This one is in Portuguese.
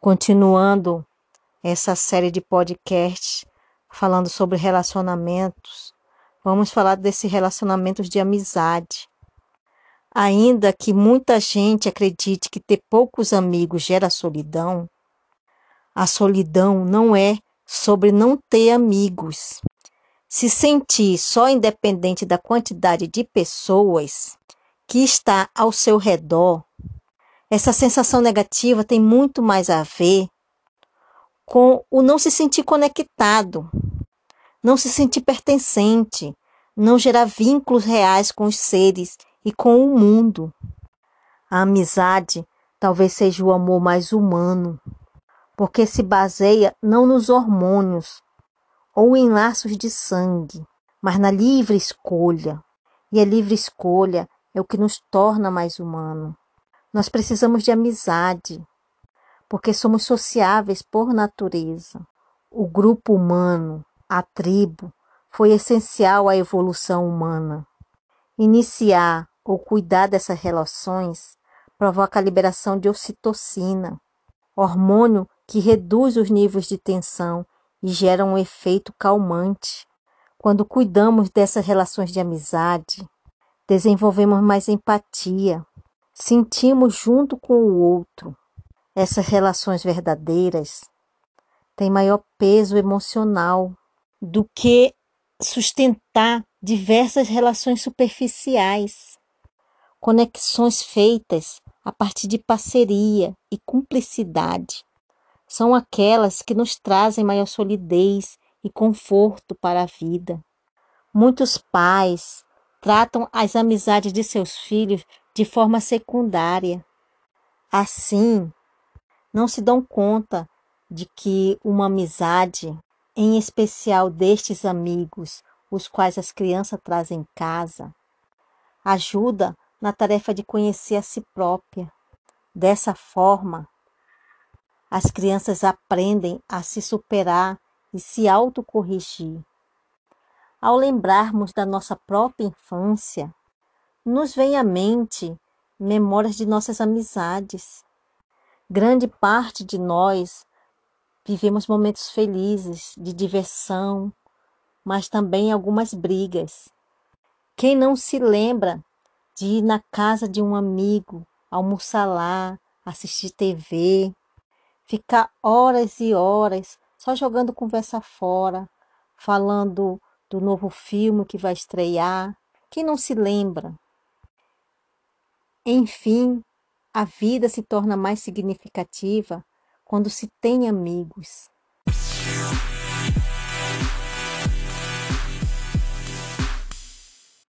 Continuando essa série de podcasts falando sobre relacionamentos, vamos falar desses relacionamentos de amizade. Ainda que muita gente acredite que ter poucos amigos gera solidão, a solidão não é sobre não ter amigos. Se sentir só independente da quantidade de pessoas que está ao seu redor essa sensação negativa tem muito mais a ver com o não se sentir conectado, não se sentir pertencente, não gerar vínculos reais com os seres e com o mundo. A amizade talvez seja o amor mais humano, porque se baseia não nos hormônios ou em laços de sangue, mas na livre escolha. E a livre escolha é o que nos torna mais humano. Nós precisamos de amizade, porque somos sociáveis por natureza. O grupo humano, a tribo, foi essencial à evolução humana. Iniciar ou cuidar dessas relações provoca a liberação de ocitocina, hormônio que reduz os níveis de tensão e gera um efeito calmante. Quando cuidamos dessas relações de amizade, desenvolvemos mais empatia, sentimos junto com o outro. Essas relações verdadeiras têm maior peso emocional do que sustentar diversas relações superficiais. Conexões feitas a partir de parceria e cumplicidade são aquelas que nos trazem maior solidez e conforto para a vida. Muitos pais tratam as amizades de seus filhos de forma secundária. Assim, não se dão conta de que uma amizade, em especial destes amigos, os quais as crianças trazem em casa, ajuda na tarefa de conhecer a si própria. Dessa forma, as crianças aprendem a se superar e se autocorrigir. Ao lembrarmos da nossa própria infância, nos vem à mente memórias de nossas amizades. Grande parte de nós vivemos momentos felizes, de diversão, mas também algumas brigas. Quem não se lembra de ir na casa de um amigo, almoçar lá, assistir TV, ficar horas e horas só jogando conversa fora, falando do novo filme que vai estrear? Quem não se lembra? Enfim, a vida se torna mais significativa quando se tem amigos.